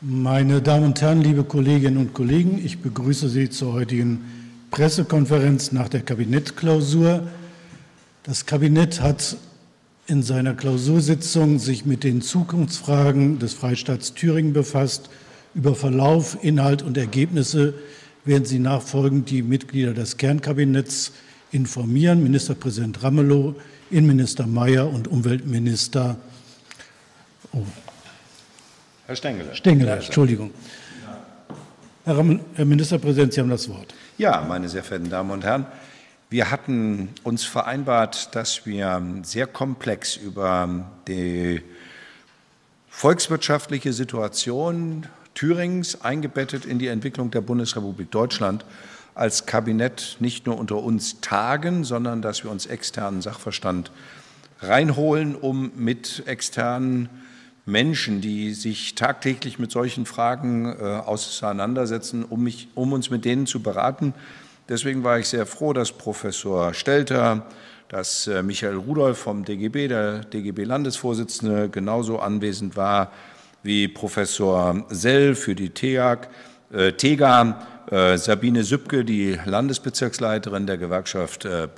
Meine Damen und Herren, liebe Kolleginnen und Kollegen, ich begrüße Sie zur heutigen Pressekonferenz nach der Kabinettklausur. Das Kabinett hat in seiner Klausursitzung sich mit den Zukunftsfragen des Freistaats Thüringen befasst. Über Verlauf, Inhalt und Ergebnisse werden Sie nachfolgend die Mitglieder des Kernkabinetts informieren. Ministerpräsident Ramelow, Innenminister Mayer und Umweltminister oh. Herr Stengele. Stengele, Entschuldigung. Herr, Herr Ministerpräsident, Sie haben das Wort. Ja, meine sehr verehrten Damen und Herren, wir hatten uns vereinbart, dass wir sehr komplex über die volkswirtschaftliche Situation Thürings eingebettet in die Entwicklung der Bundesrepublik Deutschland als Kabinett nicht nur unter uns tagen, sondern dass wir uns externen Sachverstand reinholen, um mit externen Menschen, die sich tagtäglich mit solchen Fragen äh, auseinandersetzen, um, mich, um uns mit denen zu beraten. Deswegen war ich sehr froh, dass Professor Stelter, dass äh, Michael Rudolph vom DGB, der DGB-Landesvorsitzende, genauso anwesend war wie Professor Sell für die TEAG, äh, TEGA, äh, Sabine Sübke, die Landesbezirksleiterin der Gewerkschaft äh,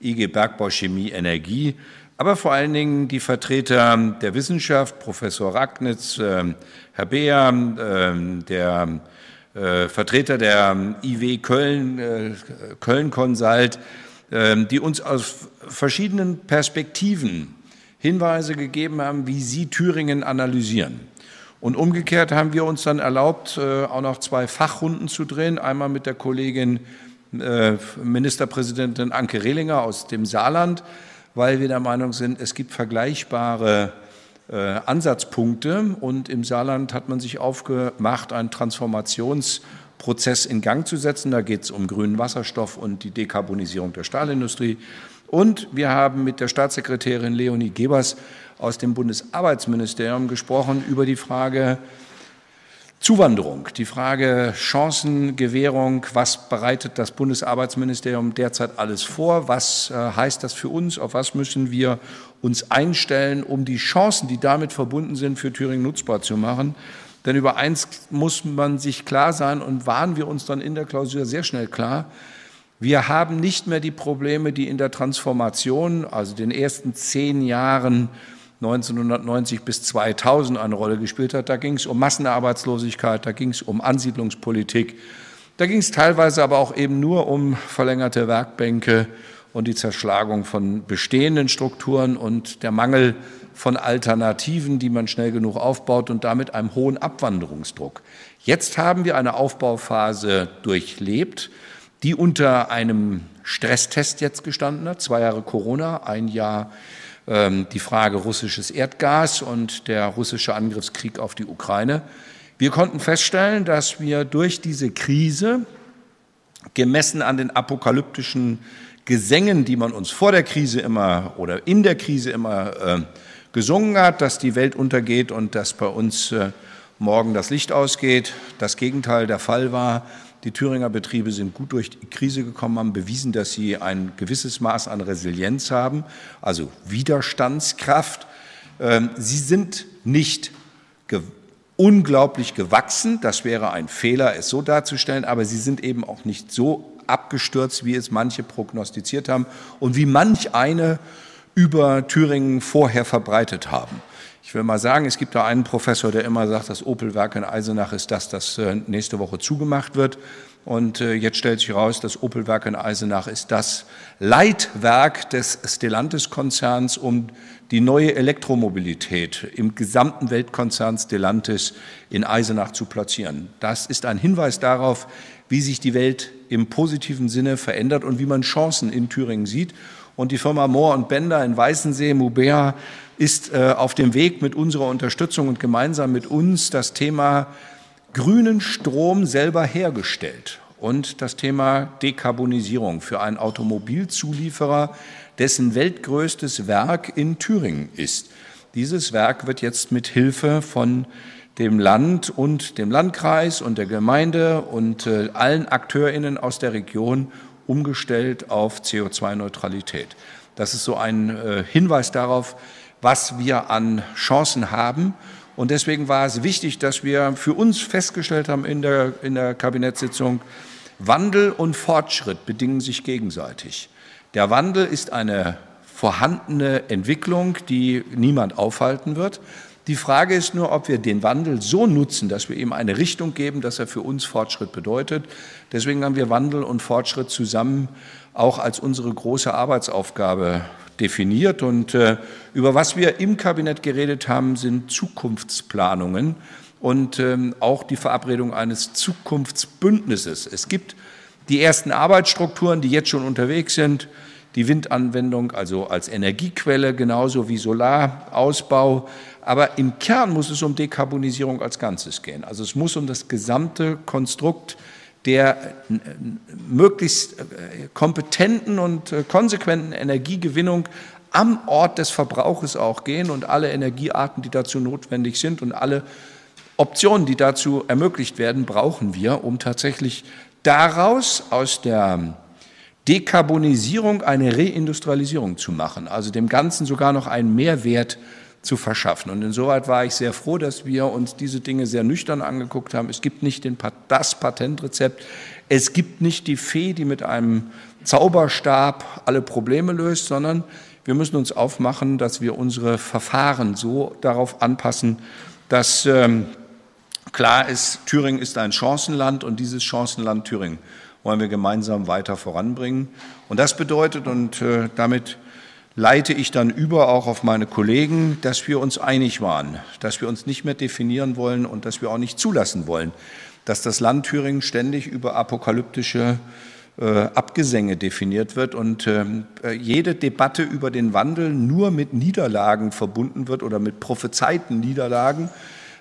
IG Bergbau Chemie Energie, aber vor allen Dingen die Vertreter der Wissenschaft, Professor Ragnitz, äh, Herr Beer, äh, der äh, Vertreter der IW Köln, äh, Köln Consult, die uns aus verschiedenen Perspektiven Hinweise gegeben haben, wie sie Thüringen analysieren. Und umgekehrt haben wir uns dann erlaubt, äh, auch noch zwei Fachrunden zu drehen. Einmal mit der Kollegin Ministerpräsidentin Anke Rehlinger aus dem Saarland, weil wir der Meinung sind, es gibt vergleichbare äh, Ansatzpunkte. Und im Saarland hat man sich aufgemacht, einen Transformationsprozess in Gang zu setzen. Da geht es um grünen Wasserstoff und die Dekarbonisierung der Stahlindustrie. Und wir haben mit der Staatssekretärin Leonie Gebers aus dem Bundesarbeitsministerium gesprochen über die Frage Zuwanderung, die Frage Chancengewährung, was bereitet das Bundesarbeitsministerium derzeit alles vor, was äh, heißt das für uns, auf was müssen wir uns einstellen, um die Chancen, die damit verbunden sind, für Thüringen nutzbar zu machen. Denn über eins muss man sich klar sein und waren wir uns dann in der Klausur sehr schnell klar, wir haben nicht mehr die Probleme, die in der Transformation, also den ersten zehn Jahren 1990 bis 2000 eine Rolle gespielt hat. Da ging es um Massenarbeitslosigkeit, da ging es um Ansiedlungspolitik, da ging es teilweise aber auch eben nur um verlängerte Werkbänke und die Zerschlagung von bestehenden Strukturen und der Mangel von Alternativen, die man schnell genug aufbaut und damit einem hohen Abwanderungsdruck. Jetzt haben wir eine Aufbauphase durchlebt, die unter einem Stresstest jetzt gestanden hat. Zwei Jahre Corona, ein Jahr ähm, die Frage russisches Erdgas und der russische Angriffskrieg auf die Ukraine. Wir konnten feststellen, dass wir durch diese Krise, gemessen an den apokalyptischen Gesängen, die man uns vor der Krise immer oder in der Krise immer äh, gesungen hat, dass die Welt untergeht und dass bei uns äh, morgen das Licht ausgeht, das Gegenteil der Fall war. Die Thüringer Betriebe sind gut durch die Krise gekommen, haben bewiesen, dass sie ein gewisses Maß an Resilienz haben, also Widerstandskraft. Ähm, sie sind nicht ge unglaublich gewachsen, das wäre ein Fehler, es so darzustellen, aber sie sind eben auch nicht so abgestürzt, wie es manche prognostiziert haben und wie manch eine über Thüringen vorher verbreitet haben. Ich will mal sagen, es gibt da einen Professor, der immer sagt, das Opelwerk in Eisenach ist das, das äh, nächste Woche zugemacht wird. Und äh, jetzt stellt sich heraus, das Opelwerk in Eisenach ist das Leitwerk des Stellantis-Konzerns, um die neue Elektromobilität im gesamten Weltkonzern Stellantis in Eisenach zu platzieren. Das ist ein Hinweis darauf, wie sich die Welt im positiven Sinne verändert und wie man Chancen in Thüringen sieht. Und die Firma Mohr und Bender in Weißensee, Mubea, ist äh, auf dem Weg mit unserer Unterstützung und gemeinsam mit uns das Thema grünen Strom selber hergestellt und das Thema Dekarbonisierung für einen Automobilzulieferer, dessen weltgrößtes Werk in Thüringen ist. Dieses Werk wird jetzt mit Hilfe von dem Land und dem Landkreis und der Gemeinde und äh, allen Akteurinnen aus der Region umgestellt auf CO2-Neutralität. Das ist so ein äh, Hinweis darauf, was wir an Chancen haben. Und deswegen war es wichtig, dass wir für uns festgestellt haben in der, in der Kabinettssitzung, Wandel und Fortschritt bedingen sich gegenseitig. Der Wandel ist eine vorhandene Entwicklung, die niemand aufhalten wird. Die Frage ist nur, ob wir den Wandel so nutzen, dass wir ihm eine Richtung geben, dass er für uns Fortschritt bedeutet. Deswegen haben wir Wandel und Fortschritt zusammen auch als unsere große Arbeitsaufgabe definiert. Und äh, über was wir im Kabinett geredet haben, sind Zukunftsplanungen und ähm, auch die Verabredung eines Zukunftsbündnisses. Es gibt die ersten Arbeitsstrukturen, die jetzt schon unterwegs sind die Windanwendung, also als Energiequelle, genauso wie Solarausbau. Aber im Kern muss es um Dekarbonisierung als Ganzes gehen. Also es muss um das gesamte Konstrukt der möglichst äh, kompetenten und äh, konsequenten Energiegewinnung am Ort des Verbrauches auch gehen und alle Energiearten, die dazu notwendig sind und alle Optionen, die dazu ermöglicht werden, brauchen wir, um tatsächlich daraus aus der Dekarbonisierung eine Reindustrialisierung zu machen, also dem Ganzen sogar noch einen Mehrwert zu verschaffen. Und insoweit war ich sehr froh, dass wir uns diese Dinge sehr nüchtern angeguckt haben. Es gibt nicht den, das Patentrezept, es gibt nicht die Fee, die mit einem Zauberstab alle Probleme löst, sondern wir müssen uns aufmachen, dass wir unsere Verfahren so darauf anpassen, dass ähm, klar ist, Thüringen ist ein Chancenland und dieses Chancenland Thüringen wollen wir gemeinsam weiter voranbringen. Und das bedeutet, und äh, damit leite ich dann über auch auf meine Kollegen, dass wir uns einig waren, dass wir uns nicht mehr definieren wollen und dass wir auch nicht zulassen wollen, dass das Land Thüringen ständig über apokalyptische äh, Abgesänge definiert wird und ähm, äh, jede Debatte über den Wandel nur mit Niederlagen verbunden wird oder mit prophezeiten Niederlagen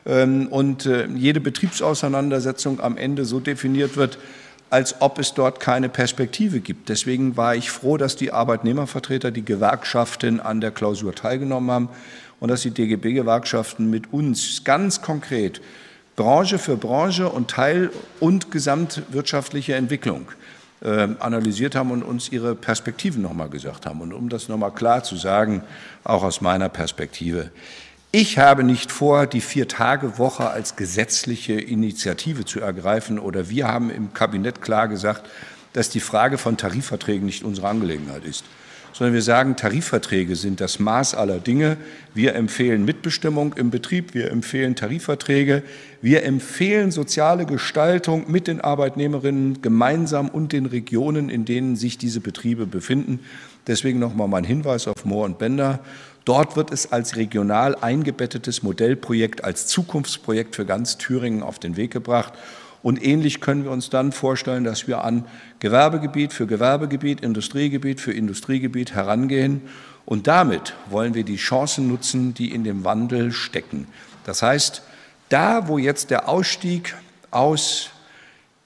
ähm, und äh, jede Betriebsauseinandersetzung am Ende so definiert wird, als ob es dort keine Perspektive gibt. Deswegen war ich froh, dass die Arbeitnehmervertreter, die Gewerkschaften an der Klausur teilgenommen haben und dass die DGB-Gewerkschaften mit uns ganz konkret Branche für Branche und Teil- und gesamtwirtschaftliche Entwicklung äh, analysiert haben und uns ihre Perspektiven nochmal gesagt haben. Und um das nochmal klar zu sagen, auch aus meiner Perspektive, ich habe nicht vor, die Vier-Tage-Woche als gesetzliche Initiative zu ergreifen oder wir haben im Kabinett klar gesagt, dass die Frage von Tarifverträgen nicht unsere Angelegenheit ist, sondern wir sagen, Tarifverträge sind das Maß aller Dinge. Wir empfehlen Mitbestimmung im Betrieb, wir empfehlen Tarifverträge, wir empfehlen soziale Gestaltung mit den Arbeitnehmerinnen gemeinsam und den Regionen, in denen sich diese Betriebe befinden. Deswegen nochmal mein Hinweis auf Mohr und Bender. Dort wird es als regional eingebettetes Modellprojekt, als Zukunftsprojekt für ganz Thüringen auf den Weg gebracht. Und ähnlich können wir uns dann vorstellen, dass wir an Gewerbegebiet für Gewerbegebiet, Industriegebiet für Industriegebiet herangehen. Und damit wollen wir die Chancen nutzen, die in dem Wandel stecken. Das heißt, da, wo jetzt der Ausstieg aus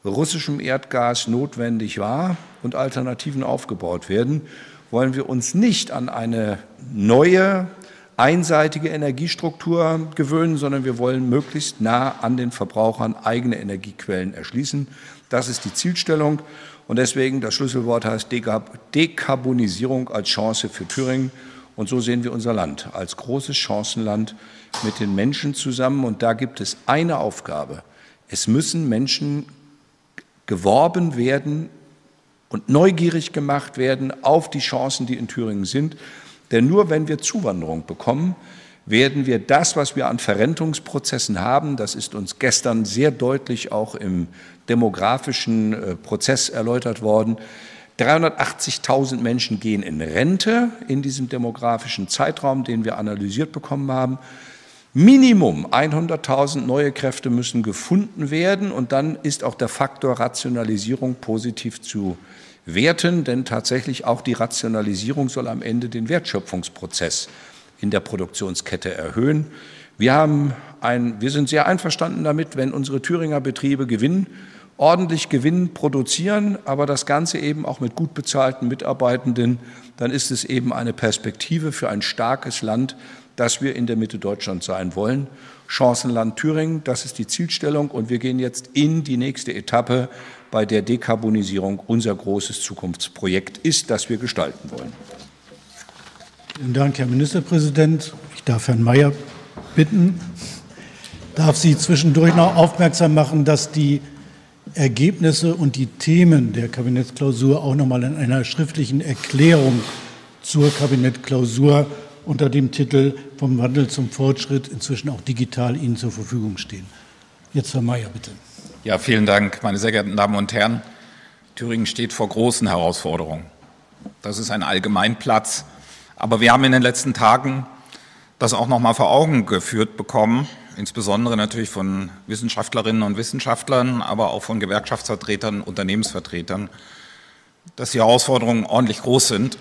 russischem Erdgas notwendig war und Alternativen aufgebaut werden, wollen wir uns nicht an eine neue, einseitige Energiestruktur gewöhnen, sondern wir wollen möglichst nah an den Verbrauchern eigene Energiequellen erschließen. Das ist die Zielstellung. Und deswegen das Schlüsselwort heißt Dekarbonisierung als Chance für Thüringen. Und so sehen wir unser Land als großes Chancenland mit den Menschen zusammen. Und da gibt es eine Aufgabe. Es müssen Menschen geworben werden und neugierig gemacht werden auf die Chancen, die in Thüringen sind. Denn nur wenn wir Zuwanderung bekommen, werden wir das, was wir an Verrentungsprozessen haben, das ist uns gestern sehr deutlich auch im demografischen äh, Prozess erläutert worden, 380.000 Menschen gehen in Rente in diesem demografischen Zeitraum, den wir analysiert bekommen haben. Minimum 100.000 neue Kräfte müssen gefunden werden und dann ist auch der Faktor Rationalisierung positiv zu werten, denn tatsächlich auch die Rationalisierung soll am Ende den Wertschöpfungsprozess in der Produktionskette erhöhen. Wir, haben ein, wir sind sehr einverstanden damit, wenn unsere Thüringer Betriebe Gewinn, ordentlich Gewinn produzieren, aber das Ganze eben auch mit gut bezahlten Mitarbeitenden, dann ist es eben eine Perspektive für ein starkes Land, dass wir in der Mitte Deutschlands sein wollen. Chancenland Thüringen, das ist die Zielstellung und wir gehen jetzt in die nächste Etappe, bei der Dekarbonisierung unser großes Zukunftsprojekt ist, das wir gestalten wollen. Vielen Dank, Herr Ministerpräsident. Ich darf Herrn Mayer bitten, darf Sie zwischendurch noch aufmerksam machen, dass die Ergebnisse und die Themen der Kabinettsklausur auch noch mal in einer schriftlichen Erklärung zur Kabinettsklausur unter dem Titel Vom Wandel zum Fortschritt inzwischen auch digital Ihnen zur Verfügung stehen. Jetzt Herr Mayer, bitte. Ja, vielen Dank, meine sehr geehrten Damen und Herren. Thüringen steht vor großen Herausforderungen. Das ist ein Allgemeinplatz. Aber wir haben in den letzten Tagen das auch noch mal vor Augen geführt bekommen, insbesondere natürlich von Wissenschaftlerinnen und Wissenschaftlern, aber auch von Gewerkschaftsvertretern, Unternehmensvertretern, dass die Herausforderungen ordentlich groß sind.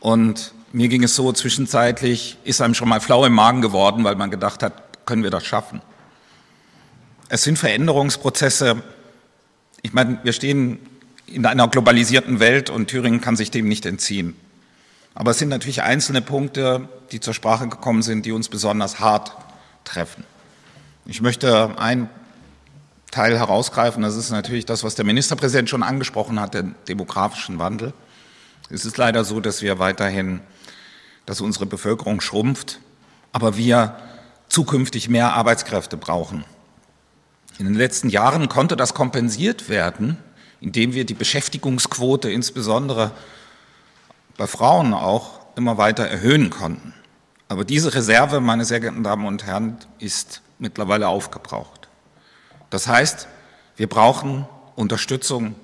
Und mir ging es so, zwischenzeitlich ist einem schon mal flau im Magen geworden, weil man gedacht hat, können wir das schaffen? Es sind Veränderungsprozesse. Ich meine, wir stehen in einer globalisierten Welt und Thüringen kann sich dem nicht entziehen. Aber es sind natürlich einzelne Punkte, die zur Sprache gekommen sind, die uns besonders hart treffen. Ich möchte einen Teil herausgreifen, das ist natürlich das, was der Ministerpräsident schon angesprochen hat, den demografischen Wandel. Es ist leider so, dass wir weiterhin, dass unsere Bevölkerung schrumpft, aber wir zukünftig mehr Arbeitskräfte brauchen. In den letzten Jahren konnte das kompensiert werden, indem wir die Beschäftigungsquote insbesondere bei Frauen auch immer weiter erhöhen konnten. Aber diese Reserve, meine sehr geehrten Damen und Herren, ist mittlerweile aufgebraucht. Das heißt, wir brauchen Unterstützung,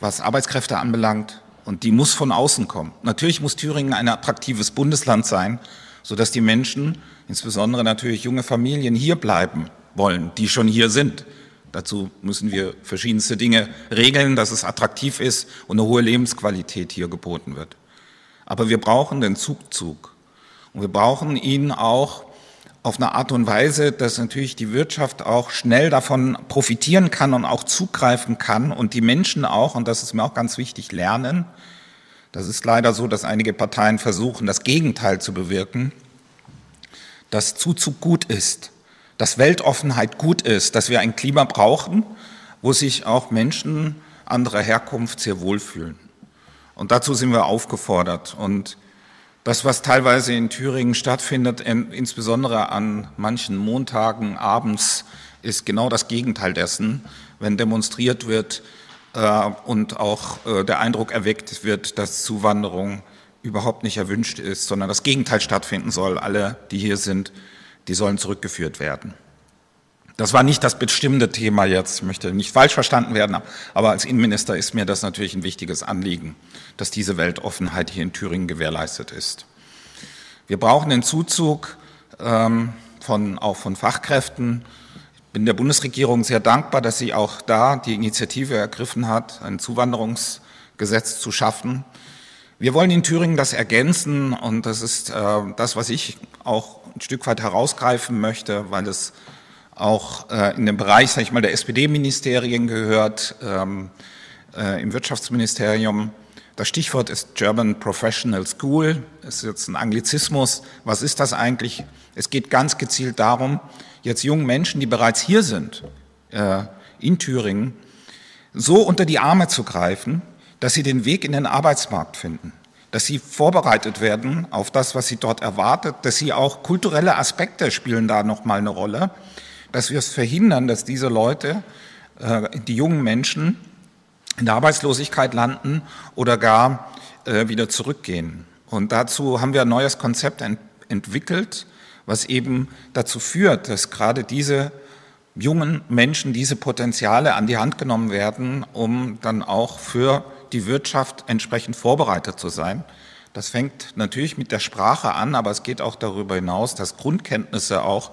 was Arbeitskräfte anbelangt, und die muss von außen kommen. Natürlich muss Thüringen ein attraktives Bundesland sein, sodass die Menschen, insbesondere natürlich junge Familien, hier bleiben wollen, die schon hier sind. Dazu müssen wir verschiedenste Dinge regeln, dass es attraktiv ist und eine hohe Lebensqualität hier geboten wird. Aber wir brauchen den Zugzug. Und wir brauchen ihn auch auf eine Art und Weise, dass natürlich die Wirtschaft auch schnell davon profitieren kann und auch zugreifen kann und die Menschen auch, und das ist mir auch ganz wichtig, lernen. Das ist leider so, dass einige Parteien versuchen, das Gegenteil zu bewirken, dass Zuzug gut ist dass Weltoffenheit gut ist, dass wir ein Klima brauchen, wo sich auch Menschen anderer Herkunft sehr wohlfühlen. Und dazu sind wir aufgefordert. Und das, was teilweise in Thüringen stattfindet, insbesondere an manchen Montagen abends, ist genau das Gegenteil dessen, wenn demonstriert wird äh, und auch äh, der Eindruck erweckt wird, dass Zuwanderung überhaupt nicht erwünscht ist, sondern das Gegenteil stattfinden soll. Alle, die hier sind, die sollen zurückgeführt werden. Das war nicht das bestimmte Thema jetzt, möchte nicht falsch verstanden werden, aber als Innenminister ist mir das natürlich ein wichtiges Anliegen, dass diese Weltoffenheit hier in Thüringen gewährleistet ist. Wir brauchen den Zuzug ähm, von, auch von Fachkräften. Ich bin der Bundesregierung sehr dankbar, dass sie auch da die Initiative ergriffen hat, ein Zuwanderungsgesetz zu schaffen. Wir wollen in Thüringen das ergänzen und das ist äh, das, was ich auch ein Stück weit herausgreifen möchte, weil es auch äh, in den Bereich, sag ich mal, der SPD-Ministerien gehört, ähm, äh, im Wirtschaftsministerium. Das Stichwort ist German Professional School. Es ist jetzt ein Anglizismus. Was ist das eigentlich? Es geht ganz gezielt darum, jetzt jungen Menschen, die bereits hier sind, äh, in Thüringen, so unter die Arme zu greifen, dass sie den Weg in den Arbeitsmarkt finden, dass sie vorbereitet werden auf das, was sie dort erwartet, dass sie auch kulturelle Aspekte spielen da nochmal eine Rolle, dass wir es verhindern, dass diese Leute, äh, die jungen Menschen, in der Arbeitslosigkeit landen oder gar äh, wieder zurückgehen. Und dazu haben wir ein neues Konzept entwickelt, was eben dazu führt, dass gerade diese jungen Menschen diese Potenziale an die Hand genommen werden, um dann auch für die Wirtschaft entsprechend vorbereitet zu sein. Das fängt natürlich mit der Sprache an, aber es geht auch darüber hinaus, dass Grundkenntnisse auch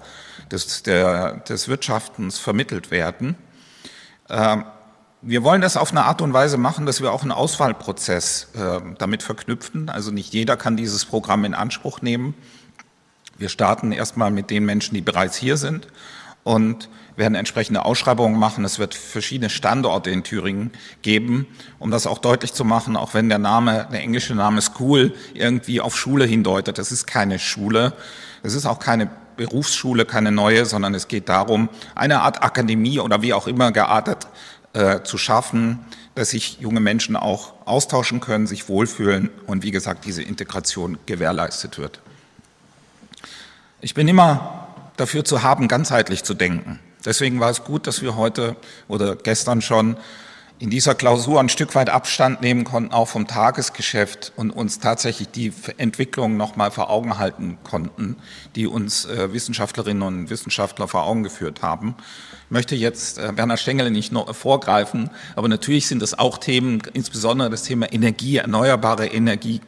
des, der, des Wirtschaftens vermittelt werden. Ähm, wir wollen das auf eine Art und Weise machen, dass wir auch einen Auswahlprozess äh, damit verknüpfen. Also nicht jeder kann dieses Programm in Anspruch nehmen. Wir starten erstmal mit den Menschen, die bereits hier sind und werden entsprechende Ausschreibungen machen. Es wird verschiedene Standorte in Thüringen geben, um das auch deutlich zu machen, auch wenn der Name, der englische Name School irgendwie auf Schule hindeutet. Das ist keine Schule. Es ist auch keine Berufsschule, keine neue, sondern es geht darum, eine Art Akademie oder wie auch immer geartet äh, zu schaffen, dass sich junge Menschen auch austauschen können, sich wohlfühlen und wie gesagt diese Integration gewährleistet wird. Ich bin immer dafür zu haben, ganzheitlich zu denken. Deswegen war es gut, dass wir heute oder gestern schon in dieser Klausur ein Stück weit Abstand nehmen konnten, auch vom Tagesgeschäft und uns tatsächlich die Entwicklung nochmal vor Augen halten konnten, die uns äh, Wissenschaftlerinnen und Wissenschaftler vor Augen geführt haben. Ich möchte jetzt äh, Werner Stengel nicht noch vorgreifen, aber natürlich sind es auch Themen, insbesondere das Thema Energie, erneuerbare Energie.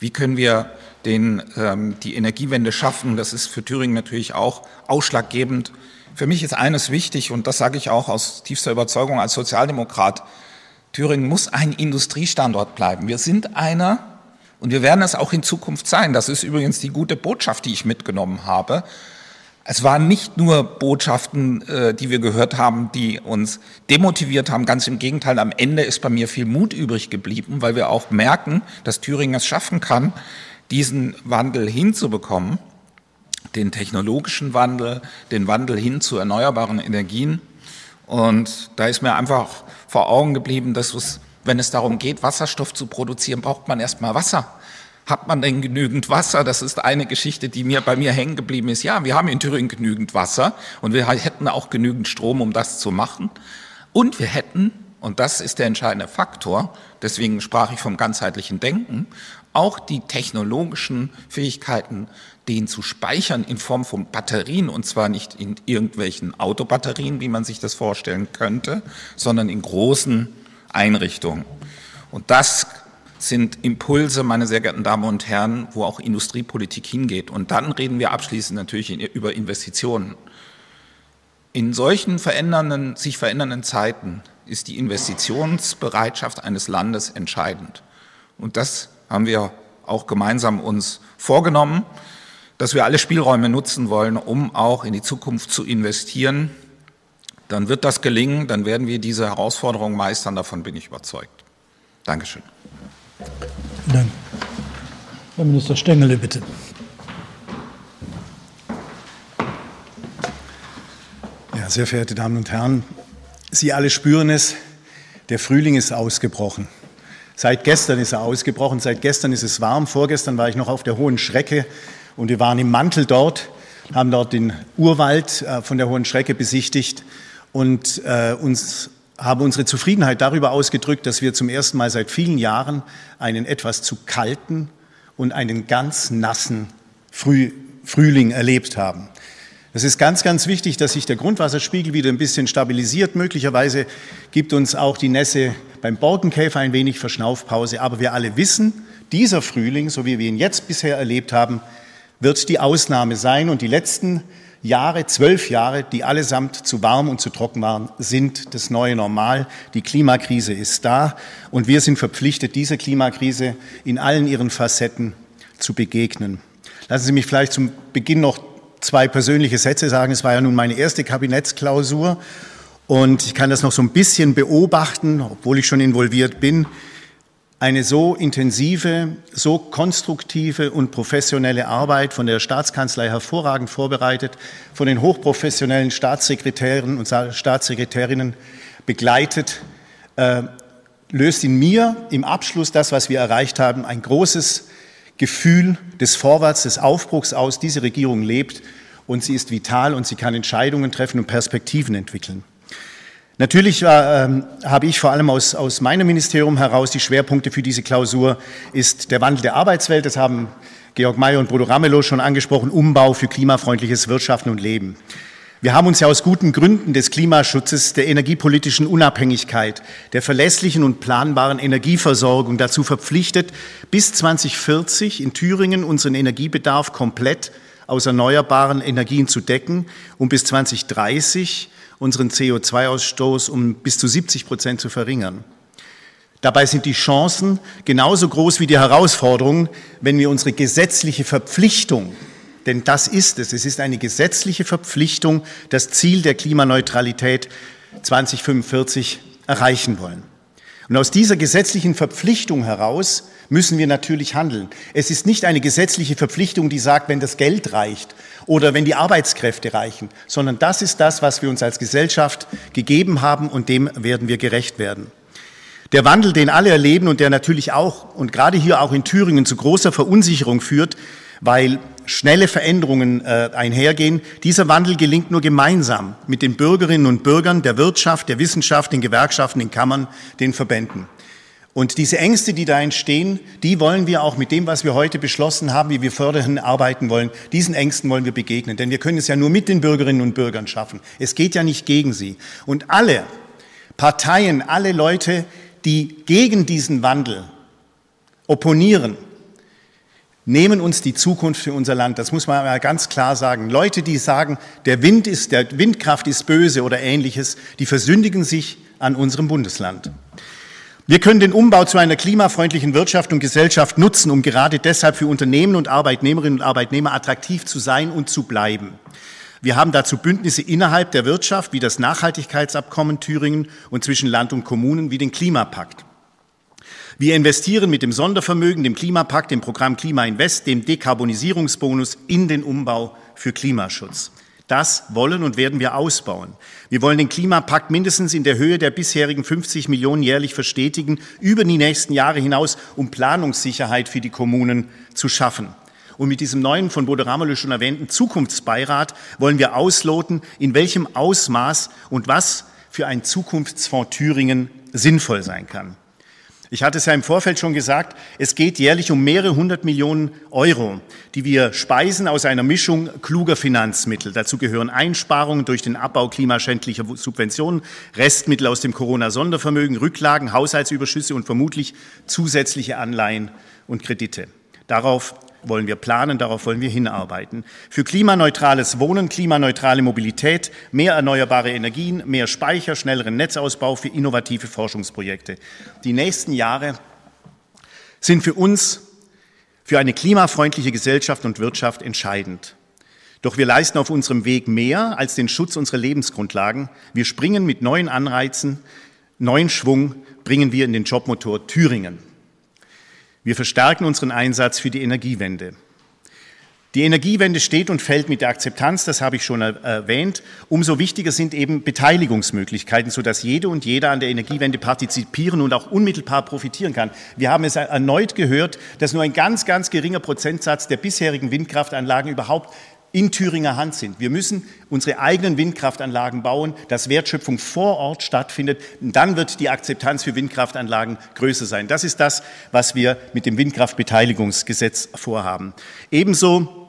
Wie können wir den, ähm, die Energiewende schaffen? Das ist für Thüringen natürlich auch ausschlaggebend für mich ist eines wichtig und das sage ich auch aus tiefster Überzeugung als Sozialdemokrat. Thüringen muss ein Industriestandort bleiben. Wir sind einer und wir werden es auch in Zukunft sein. Das ist übrigens die gute Botschaft, die ich mitgenommen habe. Es waren nicht nur Botschaften, äh, die wir gehört haben, die uns demotiviert haben. Ganz im Gegenteil, am Ende ist bei mir viel Mut übrig geblieben, weil wir auch merken, dass Thüringen es schaffen kann, diesen Wandel hinzubekommen den technologischen Wandel, den Wandel hin zu erneuerbaren Energien. Und da ist mir einfach vor Augen geblieben, dass es, wenn es darum geht, Wasserstoff zu produzieren, braucht man erstmal Wasser. Hat man denn genügend Wasser? Das ist eine Geschichte, die mir bei mir hängen geblieben ist. Ja, wir haben in Thüringen genügend Wasser und wir hätten auch genügend Strom, um das zu machen. Und wir hätten, und das ist der entscheidende Faktor, deswegen sprach ich vom ganzheitlichen Denken, auch die technologischen Fähigkeiten, den zu speichern in Form von Batterien, und zwar nicht in irgendwelchen Autobatterien, wie man sich das vorstellen könnte, sondern in großen Einrichtungen. Und das sind Impulse, meine sehr geehrten Damen und Herren, wo auch Industriepolitik hingeht. Und dann reden wir abschließend natürlich über Investitionen. In solchen verändernden, sich verändernden Zeiten ist die Investitionsbereitschaft eines Landes entscheidend. Und das haben wir auch gemeinsam uns vorgenommen dass wir alle Spielräume nutzen wollen, um auch in die Zukunft zu investieren, dann wird das gelingen, dann werden wir diese Herausforderung meistern, davon bin ich überzeugt. Dankeschön. Vielen Dank. Herr Minister Stengele, bitte. Ja, sehr verehrte Damen und Herren, Sie alle spüren es, der Frühling ist ausgebrochen. Seit gestern ist er ausgebrochen, seit gestern ist es warm, vorgestern war ich noch auf der Hohen Schrecke und wir waren im Mantel dort, haben dort den Urwald äh, von der Hohen Schrecke besichtigt und äh, uns haben unsere Zufriedenheit darüber ausgedrückt, dass wir zum ersten Mal seit vielen Jahren einen etwas zu kalten und einen ganz nassen Früh Frühling erlebt haben. Es ist ganz, ganz wichtig, dass sich der Grundwasserspiegel wieder ein bisschen stabilisiert. Möglicherweise gibt uns auch die Nässe beim Borkenkäfer ein wenig Verschnaufpause. Aber wir alle wissen, dieser Frühling, so wie wir ihn jetzt bisher erlebt haben, wird die Ausnahme sein. Und die letzten Jahre, zwölf Jahre, die allesamt zu warm und zu trocken waren, sind das neue Normal. Die Klimakrise ist da und wir sind verpflichtet, dieser Klimakrise in allen ihren Facetten zu begegnen. Lassen Sie mich vielleicht zum Beginn noch zwei persönliche Sätze sagen. Es war ja nun meine erste Kabinettsklausur und ich kann das noch so ein bisschen beobachten, obwohl ich schon involviert bin eine so intensive, so konstruktive und professionelle Arbeit von der Staatskanzlei hervorragend vorbereitet, von den hochprofessionellen Staatssekretären und Staatssekretärinnen begleitet, äh, löst in mir im Abschluss das, was wir erreicht haben, ein großes Gefühl des Vorwärts, des Aufbruchs aus. Diese Regierung lebt und sie ist vital und sie kann Entscheidungen treffen und Perspektiven entwickeln. Natürlich äh, habe ich vor allem aus, aus meinem Ministerium heraus die Schwerpunkte für diese Klausur ist der Wandel der Arbeitswelt. Das haben Georg Mayer und Bodo Ramelow schon angesprochen. Umbau für klimafreundliches Wirtschaften und Leben. Wir haben uns ja aus guten Gründen des Klimaschutzes, der energiepolitischen Unabhängigkeit, der verlässlichen und planbaren Energieversorgung dazu verpflichtet, bis 2040 in Thüringen unseren Energiebedarf komplett aus erneuerbaren Energien zu decken und bis 2030 unseren CO2-Ausstoß um bis zu 70 Prozent zu verringern. Dabei sind die Chancen genauso groß wie die Herausforderungen, wenn wir unsere gesetzliche Verpflichtung, denn das ist es, es ist eine gesetzliche Verpflichtung, das Ziel der Klimaneutralität 2045 erreichen wollen. Und aus dieser gesetzlichen Verpflichtung heraus müssen wir natürlich handeln. Es ist nicht eine gesetzliche Verpflichtung, die sagt, wenn das Geld reicht oder wenn die Arbeitskräfte reichen, sondern das ist das, was wir uns als Gesellschaft gegeben haben und dem werden wir gerecht werden. Der Wandel, den alle erleben und der natürlich auch und gerade hier auch in Thüringen zu großer Verunsicherung führt, weil schnelle Veränderungen äh, einhergehen. Dieser Wandel gelingt nur gemeinsam mit den Bürgerinnen und Bürgern, der Wirtschaft, der Wissenschaft, den Gewerkschaften, den Kammern, den Verbänden. Und diese Ängste, die da entstehen, die wollen wir auch mit dem, was wir heute beschlossen haben, wie wir fördernd arbeiten wollen, diesen Ängsten wollen wir begegnen. Denn wir können es ja nur mit den Bürgerinnen und Bürgern schaffen. Es geht ja nicht gegen sie. Und alle Parteien, alle Leute, die gegen diesen Wandel opponieren, nehmen uns die Zukunft für unser Land. Das muss man mal ganz klar sagen. Leute, die sagen, der Wind ist, der Windkraft ist böse oder ähnliches, die versündigen sich an unserem Bundesland. Wir können den Umbau zu einer klimafreundlichen Wirtschaft und Gesellschaft nutzen, um gerade deshalb für Unternehmen und Arbeitnehmerinnen und Arbeitnehmer attraktiv zu sein und zu bleiben. Wir haben dazu Bündnisse innerhalb der Wirtschaft wie das Nachhaltigkeitsabkommen Thüringen und zwischen Land und Kommunen wie den Klimapakt. Wir investieren mit dem Sondervermögen, dem Klimapakt, dem Programm Klima Invest, dem Dekarbonisierungsbonus in den Umbau für Klimaschutz. Das wollen und werden wir ausbauen. Wir wollen den Klimapakt mindestens in der Höhe der bisherigen 50 Millionen jährlich verstetigen, über die nächsten Jahre hinaus, um Planungssicherheit für die Kommunen zu schaffen. Und mit diesem neuen, von Bodo Ramelow schon erwähnten Zukunftsbeirat wollen wir ausloten, in welchem Ausmaß und was für ein Zukunftsfonds Thüringen sinnvoll sein kann. Ich hatte es ja im Vorfeld schon gesagt, es geht jährlich um mehrere hundert Millionen Euro, die wir speisen aus einer Mischung kluger Finanzmittel. Dazu gehören Einsparungen durch den Abbau klimaschädlicher Subventionen, Restmittel aus dem Corona-Sondervermögen, Rücklagen, Haushaltsüberschüsse und vermutlich zusätzliche Anleihen und Kredite. Darauf wollen wir planen, darauf wollen wir hinarbeiten. Für klimaneutrales Wohnen, klimaneutrale Mobilität, mehr erneuerbare Energien, mehr Speicher, schnelleren Netzausbau für innovative Forschungsprojekte. Die nächsten Jahre sind für uns, für eine klimafreundliche Gesellschaft und Wirtschaft entscheidend. Doch wir leisten auf unserem Weg mehr als den Schutz unserer Lebensgrundlagen. Wir springen mit neuen Anreizen, neuen Schwung bringen wir in den Jobmotor Thüringen. Wir verstärken unseren Einsatz für die Energiewende. Die Energiewende steht und fällt mit der Akzeptanz, das habe ich schon erwähnt. Umso wichtiger sind eben Beteiligungsmöglichkeiten, sodass jede und jeder an der Energiewende partizipieren und auch unmittelbar profitieren kann. Wir haben es erneut gehört, dass nur ein ganz, ganz geringer Prozentsatz der bisherigen Windkraftanlagen überhaupt in Thüringer Hand sind. Wir müssen unsere eigenen Windkraftanlagen bauen, dass Wertschöpfung vor Ort stattfindet. Und dann wird die Akzeptanz für Windkraftanlagen größer sein. Das ist das, was wir mit dem Windkraftbeteiligungsgesetz vorhaben. Ebenso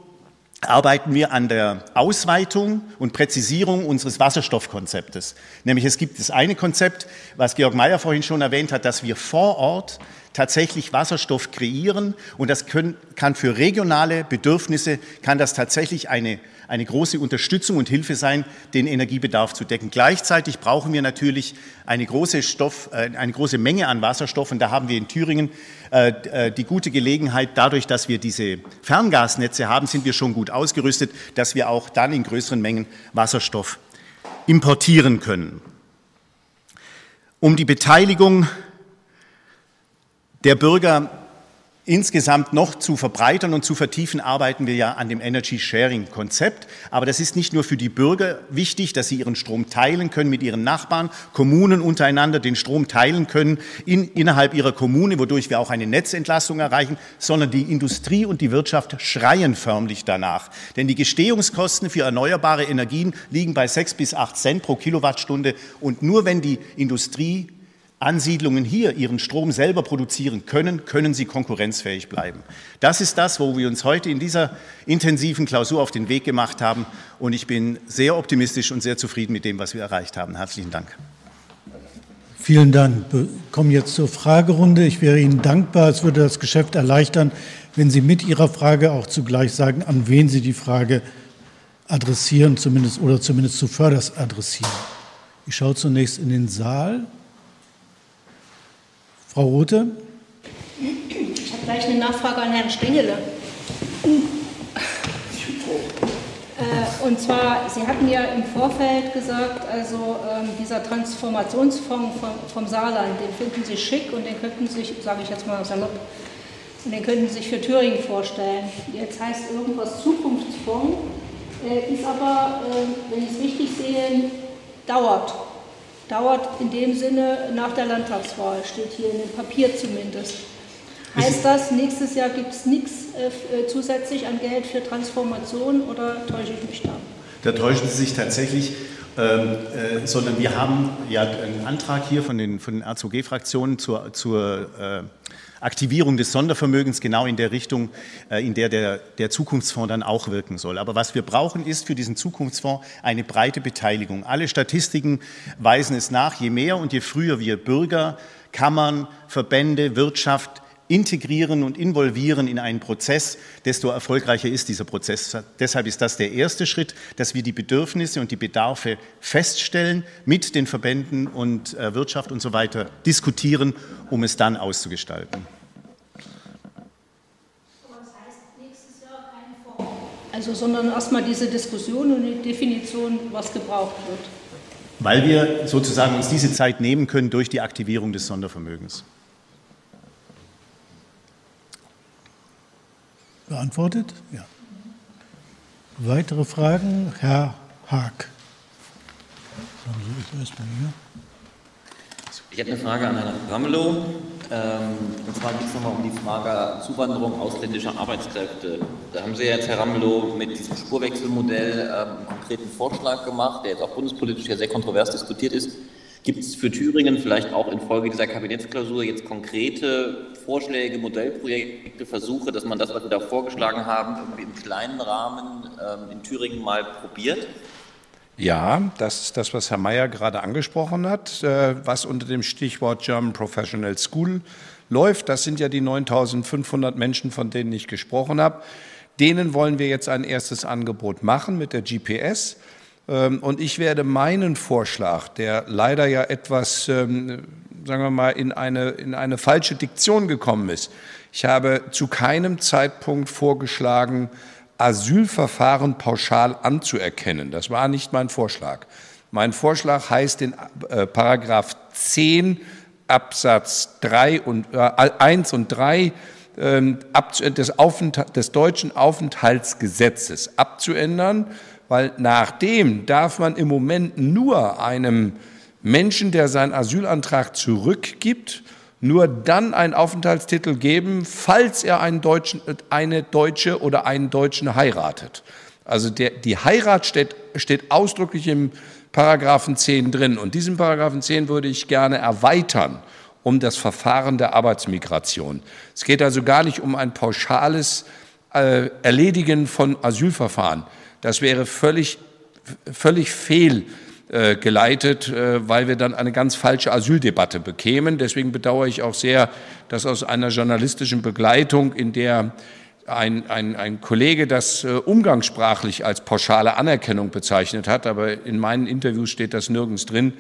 arbeiten wir an der Ausweitung und Präzisierung unseres Wasserstoffkonzeptes. Nämlich es gibt das eine Konzept, was Georg Mayer vorhin schon erwähnt hat, dass wir vor Ort tatsächlich Wasserstoff kreieren und das können, kann für regionale Bedürfnisse, kann das tatsächlich eine, eine große Unterstützung und Hilfe sein, den Energiebedarf zu decken. Gleichzeitig brauchen wir natürlich eine große, Stoff, äh, eine große Menge an Wasserstoff und da haben wir in Thüringen äh, äh, die gute Gelegenheit, dadurch, dass wir diese Ferngasnetze haben, sind wir schon gut ausgerüstet, dass wir auch dann in größeren Mengen Wasserstoff importieren können. Um die Beteiligung der Bürger insgesamt noch zu verbreitern und zu vertiefen, arbeiten wir ja an dem Energy Sharing Konzept. Aber das ist nicht nur für die Bürger wichtig, dass sie ihren Strom teilen können mit ihren Nachbarn, Kommunen untereinander den Strom teilen können in, innerhalb ihrer Kommune, wodurch wir auch eine Netzentlastung erreichen, sondern die Industrie und die Wirtschaft schreien förmlich danach. Denn die Gestehungskosten für erneuerbare Energien liegen bei sechs bis acht Cent pro Kilowattstunde. Und nur wenn die Industrie Ansiedlungen hier ihren Strom selber produzieren können, können sie konkurrenzfähig bleiben. Das ist das, wo wir uns heute in dieser intensiven Klausur auf den Weg gemacht haben. Und ich bin sehr optimistisch und sehr zufrieden mit dem, was wir erreicht haben. Herzlichen Dank. Vielen Dank. Wir kommen jetzt zur Fragerunde. Ich wäre Ihnen dankbar, es würde das Geschäft erleichtern, wenn Sie mit Ihrer Frage auch zugleich sagen, an wen Sie die Frage adressieren, zumindest oder zumindest zuvörderst adressieren. Ich schaue zunächst in den Saal. Frau Rothe? Ich habe gleich eine Nachfrage an Herrn Stengele. Äh, und zwar, Sie hatten ja im Vorfeld gesagt, also ähm, dieser Transformationsfonds vom, vom Saarland, den finden Sie schick und den könnten Sie sich, sage ich jetzt mal salopp, den könnten Sie sich für Thüringen vorstellen. Jetzt heißt irgendwas Zukunftsfonds, äh, ist aber, äh, wenn ich es richtig sehe, dauert dauert in dem Sinne nach der Landtagswahl, steht hier in dem Papier zumindest. Heißt das, nächstes Jahr gibt es nichts äh, äh, zusätzlich an Geld für Transformation oder täusche ich mich da? Da täuschen Sie sich tatsächlich. Ähm, äh, sondern wir haben ja einen Antrag hier von den, von den RZG-Fraktionen zur, zur äh, Aktivierung des Sondervermögens genau in der Richtung, äh, in der, der der Zukunftsfonds dann auch wirken soll. Aber was wir brauchen, ist für diesen Zukunftsfonds eine breite Beteiligung. Alle Statistiken weisen es nach, je mehr und je früher wir Bürger, Kammern, Verbände, Wirtschaft integrieren und involvieren in einen Prozess, desto erfolgreicher ist dieser Prozess. Deshalb ist das der erste Schritt, dass wir die Bedürfnisse und die Bedarfe feststellen, mit den Verbänden und äh, Wirtschaft und so weiter diskutieren, um es dann auszugestalten. Also, sondern erstmal diese Diskussion und die Definition, was gebraucht wird. Weil wir sozusagen uns diese Zeit nehmen können durch die Aktivierung des Sondervermögens. Beantwortet? Ja. Weitere Fragen? Herr Haag. Ich hätte eine Frage an Herrn Ramelow. Ähm, und zwar geht es nochmal um die Frage Zuwanderung ausländischer Arbeitskräfte. Da haben Sie jetzt, Herr Ramelow, mit diesem Spurwechselmodell ähm, einen konkreten Vorschlag gemacht, der jetzt auch bundespolitisch sehr kontrovers diskutiert ist. Gibt es für Thüringen vielleicht auch infolge dieser Kabinettsklausur jetzt konkrete Vorschläge, Modellprojekte, Versuche, dass man das, was wir da vorgeschlagen haben, irgendwie im kleinen Rahmen ähm, in Thüringen mal probiert? Ja, das ist das, was Herr Mayer gerade angesprochen hat, äh, was unter dem Stichwort German Professional School läuft. Das sind ja die 9500 Menschen, von denen ich gesprochen habe. Denen wollen wir jetzt ein erstes Angebot machen mit der GPS. Ähm, und ich werde meinen Vorschlag, der leider ja etwas, ähm, sagen wir mal, in eine, in eine falsche Diktion gekommen ist. Ich habe zu keinem Zeitpunkt vorgeschlagen, Asylverfahren pauschal anzuerkennen. Das war nicht mein Vorschlag. Mein Vorschlag heißt in äh, Paragraph 10 Absatz 3 und, äh, 1 und 3 äh, des, des deutschen Aufenthaltsgesetzes abzuändern weil nach dem darf man im Moment nur einem Menschen, der seinen Asylantrag zurückgibt, nur dann einen Aufenthaltstitel geben, falls er einen Deutschen, eine Deutsche oder einen Deutschen heiratet. Also der, die Heirat steht, steht ausdrücklich im Paragraphen 10 drin. Und diesen Paragraphen 10 würde ich gerne erweitern um das Verfahren der Arbeitsmigration. Es geht also gar nicht um ein pauschales äh, Erledigen von Asylverfahren. Das wäre völlig, völlig fehlgeleitet, äh, weil wir dann eine ganz falsche Asyldebatte bekämen. Deswegen bedauere ich auch sehr, dass aus einer journalistischen Begleitung, in der ein, ein, ein Kollege das äh, umgangssprachlich als pauschale Anerkennung bezeichnet hat, aber in meinen Interviews steht das nirgends drin.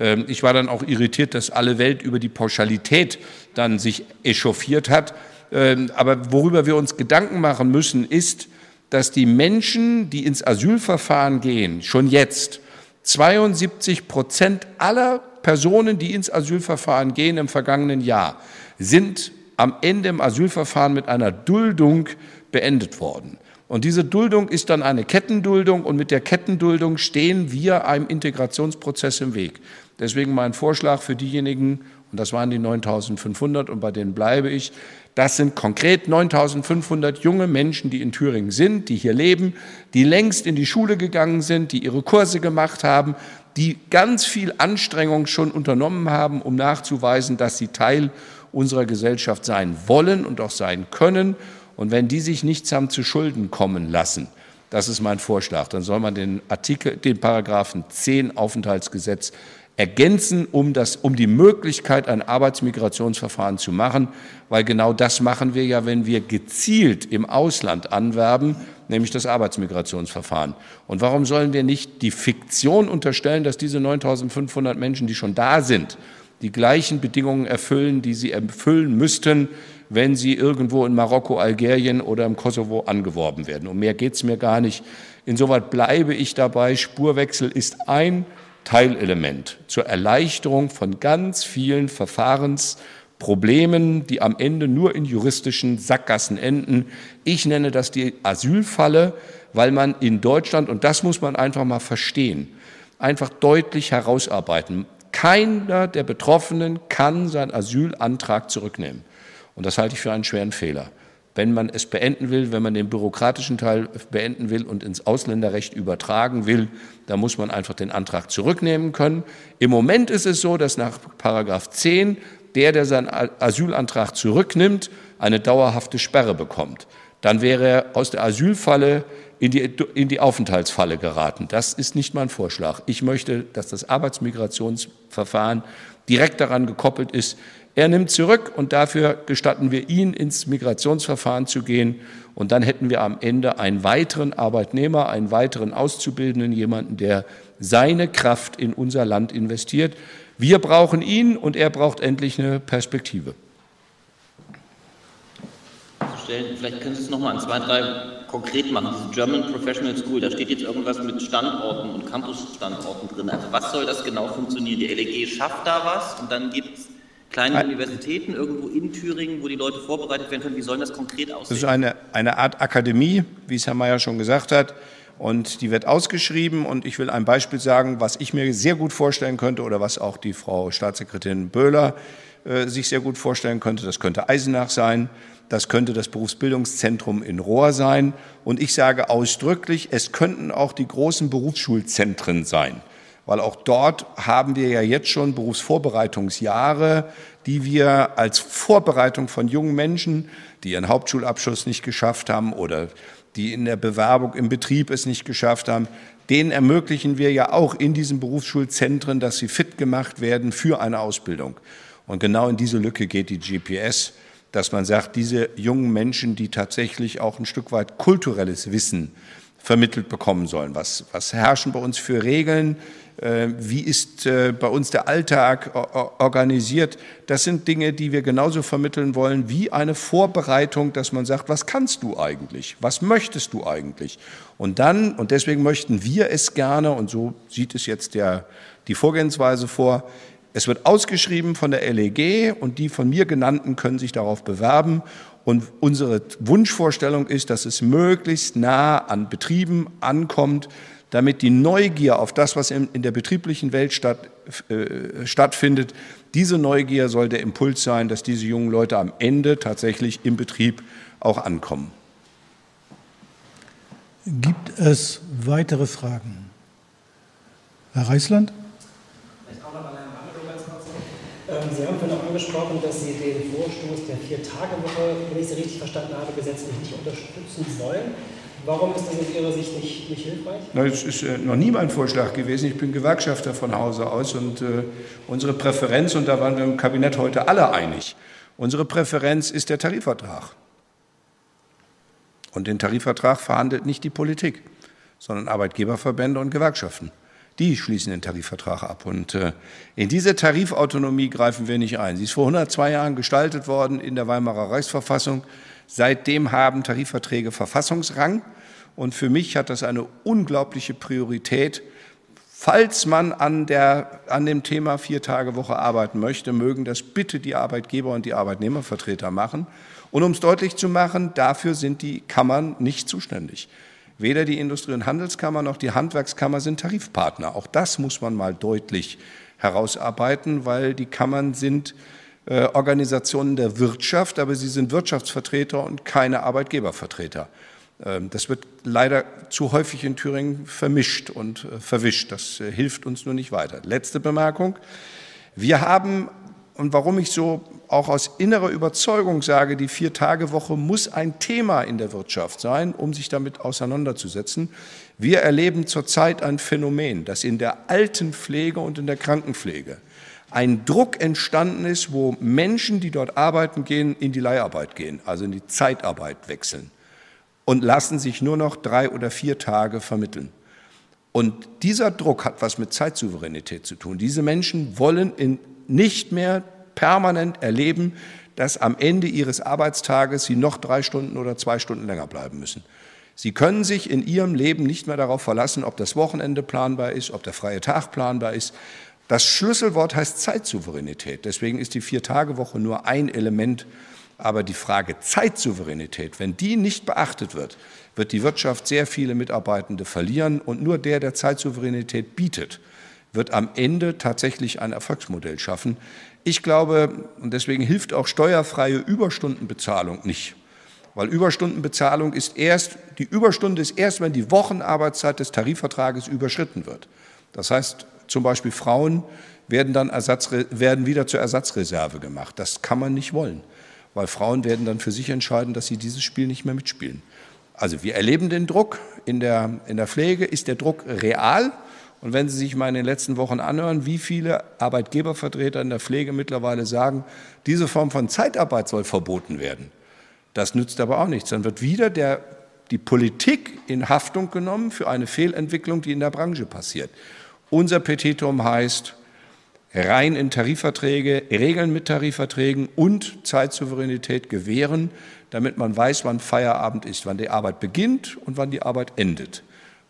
Ähm, ich war dann auch irritiert, dass alle Welt über die Pauschalität dann sich echauffiert hat. Ähm, aber worüber wir uns Gedanken machen müssen, ist, dass die Menschen, die ins Asylverfahren gehen, schon jetzt 72 Prozent aller Personen, die ins Asylverfahren gehen im vergangenen Jahr, sind am Ende im Asylverfahren mit einer Duldung beendet worden. Und diese Duldung ist dann eine Kettenduldung und mit der Kettenduldung stehen wir einem Integrationsprozess im Weg. Deswegen mein Vorschlag für diejenigen, und das waren die 9500 und bei denen bleibe ich, das sind konkret 9500 junge Menschen, die in Thüringen sind, die hier leben, die längst in die Schule gegangen sind, die ihre Kurse gemacht haben, die ganz viel Anstrengung schon unternommen haben, um nachzuweisen, dass sie Teil unserer Gesellschaft sein wollen und auch sein können. Und wenn die sich nichts haben zu Schulden kommen lassen, das ist mein Vorschlag, dann soll man den Artikel, den Paragraphen 10 Aufenthaltsgesetz ergänzen, um, das, um die Möglichkeit, ein Arbeitsmigrationsverfahren zu machen, weil genau das machen wir ja, wenn wir gezielt im Ausland anwerben, nämlich das Arbeitsmigrationsverfahren. Und warum sollen wir nicht die Fiktion unterstellen, dass diese 9500 Menschen, die schon da sind, die gleichen Bedingungen erfüllen, die sie erfüllen müssten, wenn sie irgendwo in Marokko, Algerien oder im Kosovo angeworben werden. Um mehr geht es mir gar nicht. Insoweit bleibe ich dabei, Spurwechsel ist ein Teilelement zur Erleichterung von ganz vielen Verfahrensproblemen, die am Ende nur in juristischen Sackgassen enden. Ich nenne das die Asylfalle, weil man in Deutschland, und das muss man einfach mal verstehen, einfach deutlich herausarbeiten. Keiner der Betroffenen kann seinen Asylantrag zurücknehmen. Und das halte ich für einen schweren Fehler. Wenn man es beenden will, wenn man den bürokratischen Teil beenden will und ins Ausländerrecht übertragen will, dann muss man einfach den Antrag zurücknehmen können. Im Moment ist es so, dass nach Paragraph 10 der, der seinen Asylantrag zurücknimmt, eine dauerhafte Sperre bekommt. Dann wäre er aus der Asylfalle in die, in die Aufenthaltsfalle geraten. Das ist nicht mein Vorschlag. Ich möchte, dass das Arbeitsmigrationsverfahren direkt daran gekoppelt ist, er nimmt zurück und dafür gestatten wir ihn, ins Migrationsverfahren zu gehen. Und dann hätten wir am Ende einen weiteren Arbeitnehmer, einen weiteren Auszubildenden, jemanden, der seine Kraft in unser Land investiert. Wir brauchen ihn und er braucht endlich eine Perspektive. Vielleicht können Sie es noch mal an zwei, drei konkret machen. Diese German Professional School, da steht jetzt irgendwas mit Standorten und Campusstandorten drin. Also was soll das genau funktionieren? Die LEG schafft da was und dann gibt es kleine Ein, Universitäten irgendwo in Thüringen, wo die Leute vorbereitet werden können. Wie soll das konkret aussehen? Das ist eine, eine Art Akademie, wie es Herr Mayer schon gesagt hat. Und die wird ausgeschrieben. Und ich will ein Beispiel sagen, was ich mir sehr gut vorstellen könnte oder was auch die Frau Staatssekretärin Böhler äh, sich sehr gut vorstellen könnte. Das könnte Eisenach sein. Das könnte das Berufsbildungszentrum in Rohr sein. Und ich sage ausdrücklich, es könnten auch die großen Berufsschulzentren sein weil auch dort haben wir ja jetzt schon Berufsvorbereitungsjahre, die wir als Vorbereitung von jungen Menschen, die ihren Hauptschulabschluss nicht geschafft haben oder die in der Bewerbung im Betrieb es nicht geschafft haben, denen ermöglichen wir ja auch in diesen Berufsschulzentren, dass sie fit gemacht werden für eine Ausbildung. Und genau in diese Lücke geht die GPS, dass man sagt, diese jungen Menschen, die tatsächlich auch ein Stück weit kulturelles Wissen vermittelt bekommen sollen. Was, was herrschen bei uns für Regeln? Äh, wie ist äh, bei uns der Alltag organisiert? Das sind Dinge, die wir genauso vermitteln wollen wie eine Vorbereitung, dass man sagt, was kannst du eigentlich? Was möchtest du eigentlich? Und dann, und deswegen möchten wir es gerne, und so sieht es jetzt der, die Vorgehensweise vor, es wird ausgeschrieben von der LEG und die von mir genannten können sich darauf bewerben. Und unsere Wunschvorstellung ist, dass es möglichst nah an Betrieben ankommt, damit die Neugier auf das, was in, der betrieblichen Welt statt, äh, stattfindet, diese Neugier soll der Impuls sein, dass diese jungen Leute am Ende tatsächlich im Betrieb auch ankommen. Gibt es weitere Fragen? Herr Reisland? Ähm, Sie haben vorhin auch angesprochen, dass Sie den Vorstoß der Vier-Tage-Woche, wenn ich Sie richtig verstanden habe, gesetzlich nicht unterstützen wollen. Warum ist das aus Ihrer Sicht nicht, nicht hilfreich? Das ist äh, noch nie mein Vorschlag gewesen. Ich bin Gewerkschafter von Hause aus und äh, unsere Präferenz, und da waren wir im Kabinett heute alle einig, unsere Präferenz ist der Tarifvertrag. Und den Tarifvertrag verhandelt nicht die Politik, sondern Arbeitgeberverbände und Gewerkschaften. Die schließen den Tarifvertrag ab. Und äh, in diese Tarifautonomie greifen wir nicht ein. Sie ist vor 102 Jahren gestaltet worden in der Weimarer Reichsverfassung. Seitdem haben Tarifverträge Verfassungsrang. Und für mich hat das eine unglaubliche Priorität. Falls man an, der, an dem Thema vier Tage Woche arbeiten möchte, mögen das bitte die Arbeitgeber und die Arbeitnehmervertreter machen. Und um es deutlich zu machen, dafür sind die Kammern nicht zuständig. Weder die Industrie- und Handelskammer noch die Handwerkskammer sind Tarifpartner. Auch das muss man mal deutlich herausarbeiten, weil die Kammern sind äh, Organisationen der Wirtschaft, aber sie sind Wirtschaftsvertreter und keine Arbeitgebervertreter. Ähm, das wird leider zu häufig in Thüringen vermischt und äh, verwischt. Das äh, hilft uns nur nicht weiter. Letzte Bemerkung. Wir haben, und warum ich so auch aus innerer Überzeugung sage, die Vier-Tage-Woche muss ein Thema in der Wirtschaft sein, um sich damit auseinanderzusetzen. Wir erleben zurzeit ein Phänomen, das in der Altenpflege und in der Krankenpflege ein Druck entstanden ist, wo Menschen, die dort arbeiten gehen, in die Leiharbeit gehen, also in die Zeitarbeit wechseln und lassen sich nur noch drei oder vier Tage vermitteln. Und dieser Druck hat was mit Zeitsouveränität zu tun. Diese Menschen wollen nicht mehr permanent erleben, dass am Ende ihres Arbeitstages sie noch drei Stunden oder zwei Stunden länger bleiben müssen. Sie können sich in ihrem Leben nicht mehr darauf verlassen, ob das Wochenende planbar ist, ob der freie Tag planbar ist. Das Schlüsselwort heißt Zeitsouveränität. Deswegen ist die Vier-Tage-Woche nur ein Element. Aber die Frage Zeitsouveränität, wenn die nicht beachtet wird, wird die Wirtschaft sehr viele Mitarbeitende verlieren. Und nur der, der Zeitsouveränität bietet, wird am Ende tatsächlich ein Erfolgsmodell schaffen. Ich glaube, und deswegen hilft auch steuerfreie Überstundenbezahlung nicht. Weil Überstundenbezahlung ist erst, die Überstunde ist erst, wenn die Wochenarbeitszeit des Tarifvertrages überschritten wird. Das heißt, zum Beispiel Frauen werden dann Ersatz, werden wieder zur Ersatzreserve gemacht. Das kann man nicht wollen, weil Frauen werden dann für sich entscheiden, dass sie dieses Spiel nicht mehr mitspielen. Also wir erleben den Druck. In der, in der Pflege ist der Druck real. Und wenn Sie sich mal in den letzten Wochen anhören, wie viele Arbeitgebervertreter in der Pflege mittlerweile sagen, diese Form von Zeitarbeit soll verboten werden, das nützt aber auch nichts. Dann wird wieder der, die Politik in Haftung genommen für eine Fehlentwicklung, die in der Branche passiert. Unser Petitum heißt rein in Tarifverträge, Regeln mit Tarifverträgen und Zeitsouveränität gewähren, damit man weiß, wann Feierabend ist, wann die Arbeit beginnt und wann die Arbeit endet.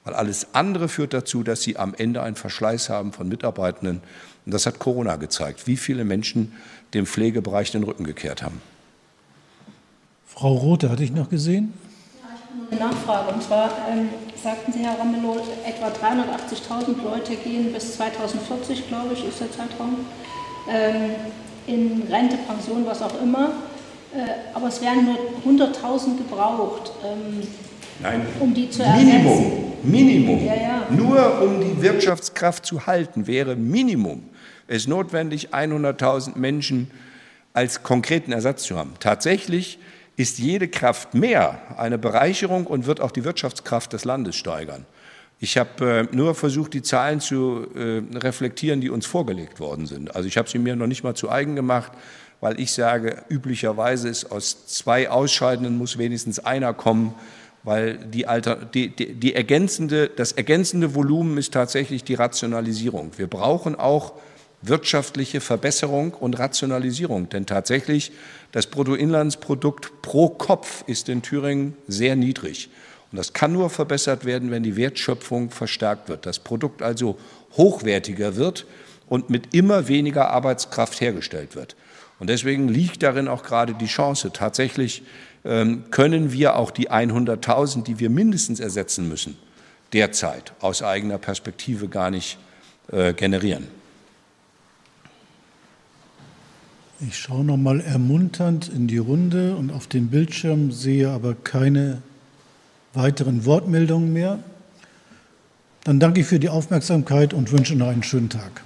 Weil alles andere führt dazu, dass Sie am Ende einen Verschleiß haben von Mitarbeitenden. Und das hat Corona gezeigt, wie viele Menschen dem Pflegebereich den Rücken gekehrt haben. Frau Rothe hatte ich noch gesehen. Ja, ich habe eine Nachfrage. Und zwar ähm, sagten Sie, Herr Ramelow, etwa 380.000 Leute gehen bis 2040, glaube ich, ist der Zeitraum, ähm, in Rente, Pension, was auch immer. Äh, aber es werden nur 100.000 gebraucht. Ähm, Nein, um die zu Minimum, ersetzen. Minimum. Ja, ja. Nur um die Wirtschaftskraft zu halten, wäre Minimum es notwendig, 100.000 Menschen als konkreten Ersatz zu haben. Tatsächlich ist jede Kraft mehr eine Bereicherung und wird auch die Wirtschaftskraft des Landes steigern. Ich habe äh, nur versucht, die Zahlen zu äh, reflektieren, die uns vorgelegt worden sind. Also ich habe sie mir noch nicht mal zu eigen gemacht, weil ich sage, üblicherweise ist aus zwei Ausscheidenden muss wenigstens einer kommen, weil die, Alter, die, die, die ergänzende, das ergänzende Volumen ist tatsächlich die Rationalisierung. Wir brauchen auch wirtschaftliche Verbesserung und Rationalisierung. Denn tatsächlich das Bruttoinlandsprodukt pro Kopf ist in Thüringen sehr niedrig. Und das kann nur verbessert werden, wenn die Wertschöpfung verstärkt wird. Das Produkt also hochwertiger wird und mit immer weniger Arbeitskraft hergestellt wird. Und deswegen liegt darin auch gerade die Chance. Tatsächlich können wir auch die 100.000, die wir mindestens ersetzen müssen, derzeit aus eigener Perspektive gar nicht äh, generieren. Ich schaue noch mal ermunternd in die Runde und auf den Bildschirm sehe aber keine weiteren Wortmeldungen mehr. Dann danke ich für die Aufmerksamkeit und wünsche noch einen schönen Tag.